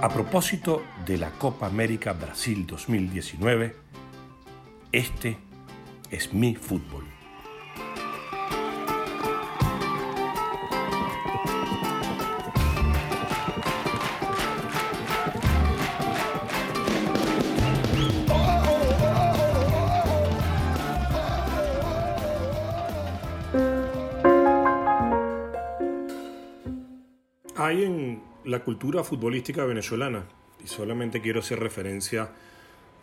A propósito de la Copa América Brasil 2019, este es mi fútbol. Hay en la cultura futbolística venezolana, y solamente quiero hacer referencia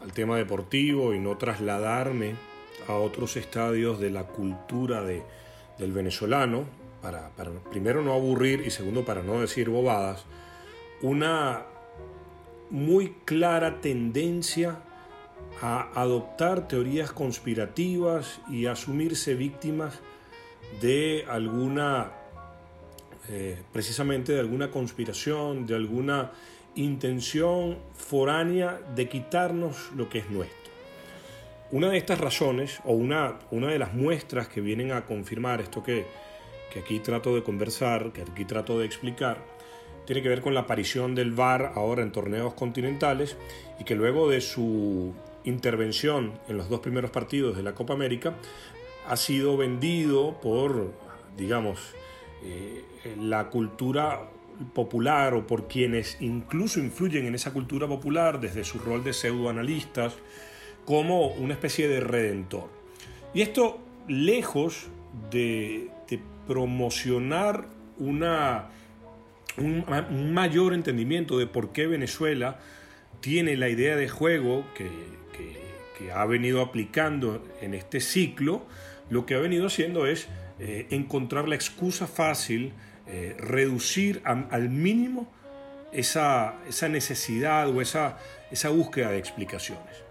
al tema deportivo y no trasladarme a otros estadios de la cultura de, del venezolano, para, primero no aburrir y segundo para no decir bobadas, una muy clara tendencia a adoptar teorías conspirativas y asumirse víctimas de alguna eh, precisamente de alguna conspiración, de alguna intención foránea de quitarnos lo que es nuestro. Una de estas razones, o una, una de las muestras que vienen a confirmar esto que, que aquí trato de conversar, que aquí trato de explicar, tiene que ver con la aparición del VAR ahora en torneos continentales y que luego de su intervención en los dos primeros partidos de la Copa América ha sido vendido por, digamos, eh, la cultura popular o por quienes incluso influyen en esa cultura popular desde su rol de pseudoanalistas como una especie de redentor. Y esto lejos de, promocionar una, un, mayor entendimiento de por qué Venezuela tiene la idea de juego que ha venido aplicando en este ciclo, lo que ha venido haciendo es eh, encontrar la excusa fácil, eh, reducir al mínimo esa, esa necesidad o esa, esa búsqueda de explicaciones.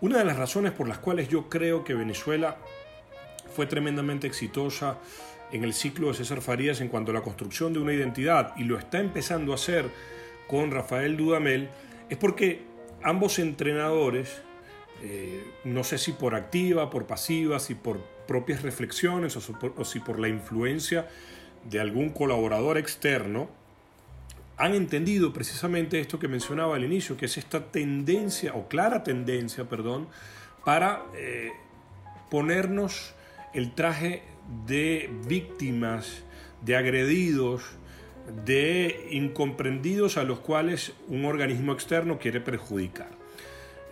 Una de las razones por las cuales yo creo que Venezuela fue tremendamente exitosa en el ciclo de César Farías en cuanto a la construcción de una identidad y lo está empezando a hacer con Rafael Dudamel es porque ambos entrenadores, eh, no sé si por activa, por pasiva, si por propias reflexiones o, si por la influencia de algún colaborador externo, han entendido precisamente esto que mencionaba al inicio, que es esta tendencia, o clara tendencia, perdón, para eh, ponernos el traje de víctimas, de agredidos, de incomprendidos a los cuales un organismo externo quiere perjudicar.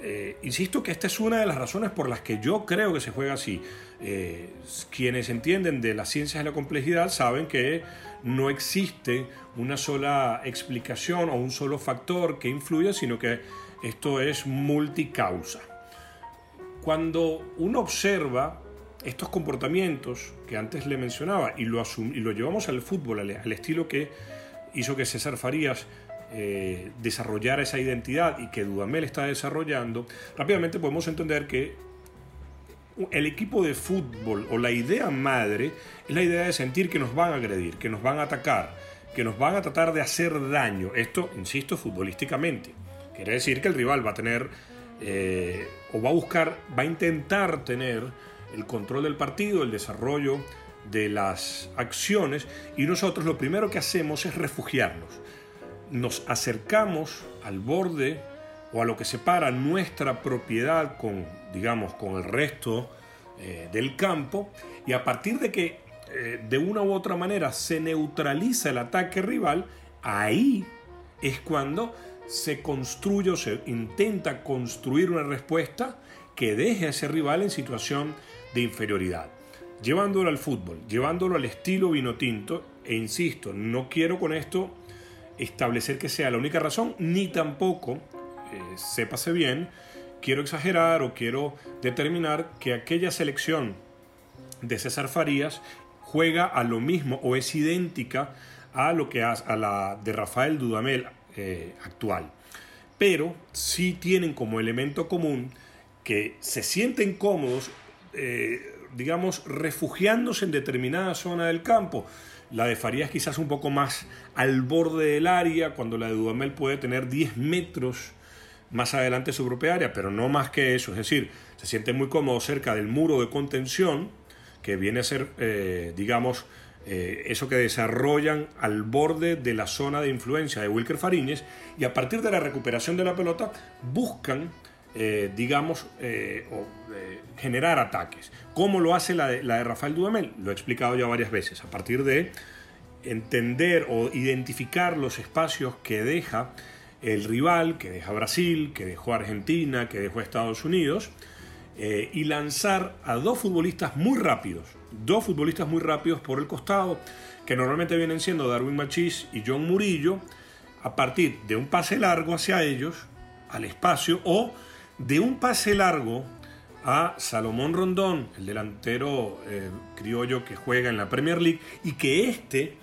Eh, insisto que esta es una de las razones por las que yo creo que se juega así. Eh, quienes entienden de las ciencias de la complejidad saben que no existe una sola explicación o un solo factor que influya, sino que esto es multicausa. Cuando uno observa estos comportamientos que antes le mencionaba y lo, y lo llevamos al fútbol, al, al estilo que hizo que César Farías eh, desarrollar esa identidad y que Dudamel está desarrollando, rápidamente podemos entender que el equipo de fútbol o la idea madre es la idea de sentir que nos van a agredir, que nos van a atacar, que nos van a tratar de hacer daño. Esto, insisto, futbolísticamente. Quiere decir que el rival va a tener eh, o va a buscar, va a intentar tener el control del partido, el desarrollo de las acciones y nosotros lo primero que hacemos es refugiarnos nos acercamos al borde o a lo que separa nuestra propiedad con, digamos, con el resto eh, del campo y a partir de que eh, de una u otra manera se neutraliza el ataque rival, ahí es cuando se construye o se intenta construir una respuesta que deje a ese rival en situación de inferioridad. Llevándolo al fútbol, llevándolo al estilo vino tinto, e insisto, no quiero con esto establecer que sea la única razón, ni tampoco, eh, sépase bien, quiero exagerar o quiero determinar que aquella selección de César Farías juega a lo mismo o es idéntica a lo que hace a la de Rafael Dudamel eh, actual. Pero sí tienen como elemento común que se sienten cómodos, eh, digamos, refugiándose en determinada zona del campo. La de Farías quizás un poco más al borde del área, cuando la de Dudamel puede tener 10 metros más adelante su propia área, pero no más que eso. Es decir, se siente muy cómodo cerca del muro de contención, que viene a ser, eh, digamos, eh, eso que desarrollan al borde de la zona de influencia de Wilker Fariñez, y a partir de la recuperación de la pelota buscan, eh, digamos, generar ataques. ¿Cómo lo hace la de, Rafael Dudamel? Lo he explicado ya varias veces. A partir de entender o identificar los espacios que deja el rival, que deja Brasil, que dejó Argentina, que dejó Estados Unidos, eh, y lanzar a dos futbolistas muy rápidos, dos futbolistas muy rápidos por el costado, que normalmente vienen siendo Darwin Machís y John Murillo, a partir de un pase largo hacia ellos, al espacio, o de un pase largo a Salomón Rondón, el delantero eh, criollo que juega en la Premier League, y que éste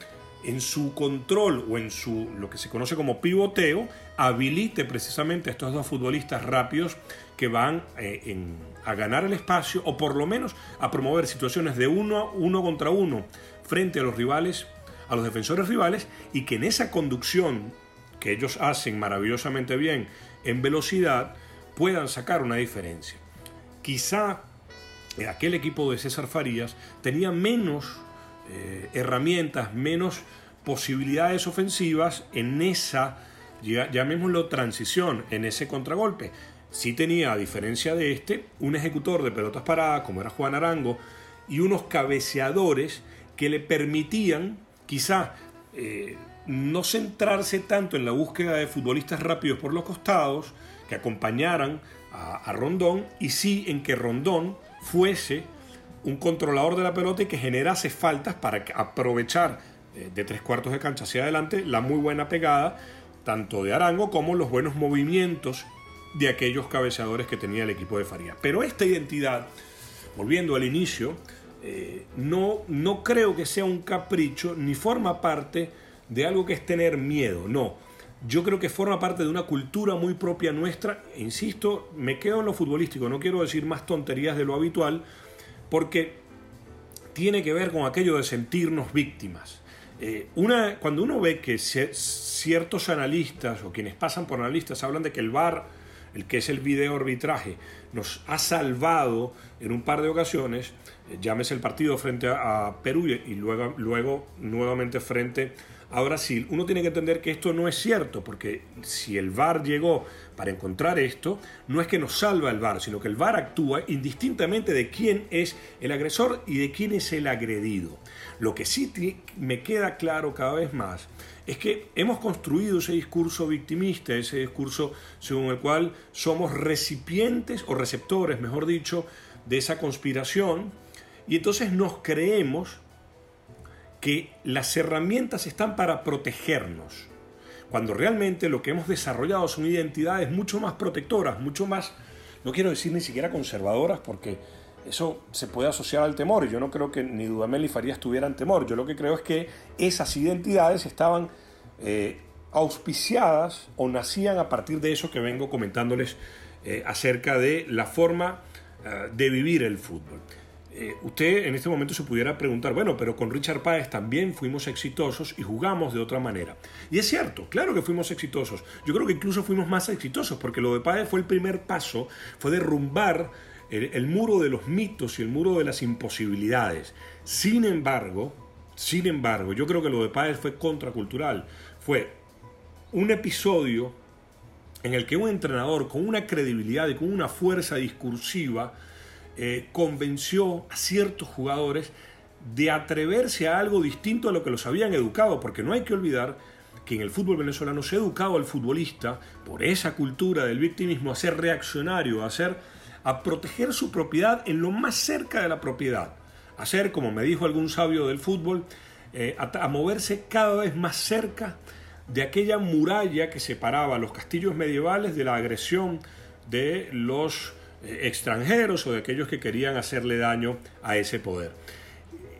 en su control o en su lo que se conoce como pivoteo habilite precisamente a estos dos futbolistas rápidos que van eh, a ganar el espacio o por lo menos a promover situaciones de uno, uno contra uno frente a los rivales, a los defensores rivales y que en esa conducción que ellos hacen maravillosamente bien en velocidad puedan sacar una diferencia. Quizá eh, aquel equipo de César Farías tenía menos eh, herramientas, menos posibilidades ofensivas en esa, llamémoslo transición, en ese contragolpe. Sí tenía, a diferencia de este, un ejecutor de pelotas paradas, como era Juan Arango, y unos cabeceadores que le permitían quizá eh, no centrarse tanto en la búsqueda de futbolistas rápidos por los costados, que acompañaran a Rondón, y sí en que Rondón fuese un controlador de la pelota y que generase faltas para aprovechar eh, de tres cuartos de cancha hacia adelante la muy buena pegada tanto de Arango como los buenos movimientos de aquellos cabeceadores que tenía el equipo de Faría. Pero esta identidad, volviendo al inicio, eh, no, no creo que sea un capricho ni forma parte de algo que es tener miedo, no. Yo creo que forma parte de una cultura muy propia nuestra. Insisto, me quedo en lo futbolístico, no quiero decir más tonterías de lo habitual, porque tiene que ver con aquello de sentirnos víctimas. Eh, una, cuando uno ve que ciertos analistas o quienes pasan por analistas hablan de que el VAR, el que es el video arbitraje, nos ha salvado en un par de ocasiones, eh, llámese el partido frente a, Perú y luego, luego nuevamente frente a Brasil, uno tiene que entender que esto no es cierto, porque si el VAR llegó para encontrar esto, no es que nos salva el VAR, sino que el VAR actúa indistintamente de quién es el agresor y de quién es el agredido. Lo que sí me queda claro cada vez más es que hemos construido ese discurso victimista, ese discurso según el cual somos recipientes o receptores, mejor dicho, de esa conspiración, y entonces nos creemos que las herramientas están para protegernos, cuando realmente lo que hemos desarrollado son identidades mucho más protectoras, mucho más, no quiero decir ni siquiera conservadoras, porque eso se puede asociar al temor, yo no creo que ni Dudamel ni Farías tuvieran temor, yo lo que creo es que esas identidades estaban eh, auspiciadas o nacían a partir de eso que vengo comentándoles eh, acerca de la forma eh, de vivir el fútbol. Eh, usted en este momento se pudiera preguntar, bueno, pero con Richard Páez también fuimos exitosos y jugamos de otra manera. Y es cierto, claro que fuimos exitosos. Yo creo que incluso fuimos más exitosos porque lo de Páez fue el primer paso, fue derrumbar el, muro de los mitos y el muro de las imposibilidades. Sin embargo, sin embargo, yo creo que lo de Páez fue contracultural. Fue un episodio en el que un entrenador con una credibilidad y con una fuerza discursiva eh, convenció a ciertos jugadores de atreverse a algo distinto a lo que los habían educado, porque no hay que olvidar que en el fútbol venezolano se ha educado al futbolista por esa cultura del victimismo a ser reaccionario, a, ser, a proteger su propiedad en lo más cerca de la propiedad, a ser, como me dijo algún sabio del fútbol, eh, a, moverse cada vez más cerca de aquella muralla que separaba los castillos medievales de la agresión de los extranjeros o de aquellos que querían hacerle daño a ese poder.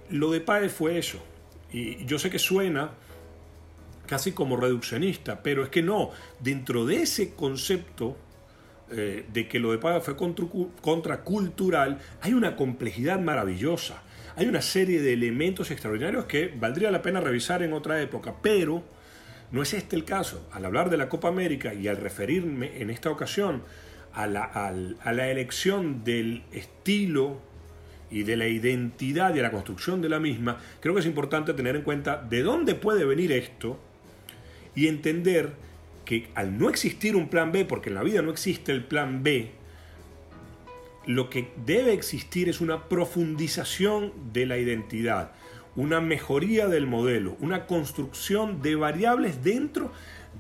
Lo de Páez fue eso. Y yo sé que suena casi como reduccionista, pero es que no, dentro de ese concepto eh, de que lo de Páez fue contracultural, hay una complejidad maravillosa. Hay una serie de elementos extraordinarios que valdría la pena revisar en otra época, pero no es este el caso. Al hablar de la Copa América y al referirme en esta ocasión a la, a la elección del estilo y de la identidad y a la construcción de la misma, creo que es importante tener en cuenta de dónde puede venir esto y entender que al no existir un plan B, porque en la vida no existe el plan B, lo que debe existir es una profundización de la identidad, una mejoría del modelo, una construcción de variables dentro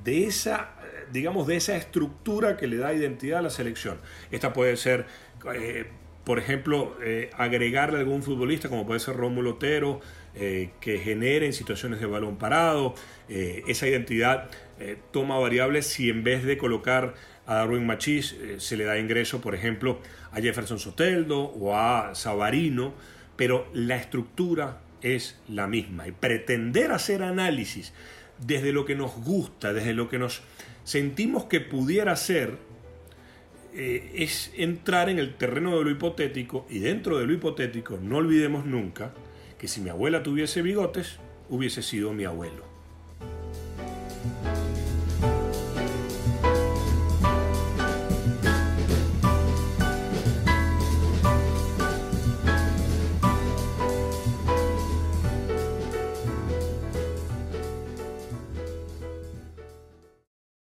de esa, digamos, de esa estructura que le da identidad a la selección. Esta puede ser, eh, por ejemplo, eh, agregarle a algún futbolista, como puede ser Rómulo Otero, eh, que genere en situaciones de balón parado. esa identidad toma variables si en vez de colocar a Darwin Machís se le da ingreso, por ejemplo, a Jefferson Soteldo o a Savarino, pero la estructura es la misma. Y pretender hacer análisis desde lo que nos gusta, desde lo que nos sentimos que pudiera ser, eh, es entrar en el terreno de lo hipotético y dentro de lo hipotético no olvidemos nunca que si mi abuela tuviese bigotes, hubiese sido mi abuelo.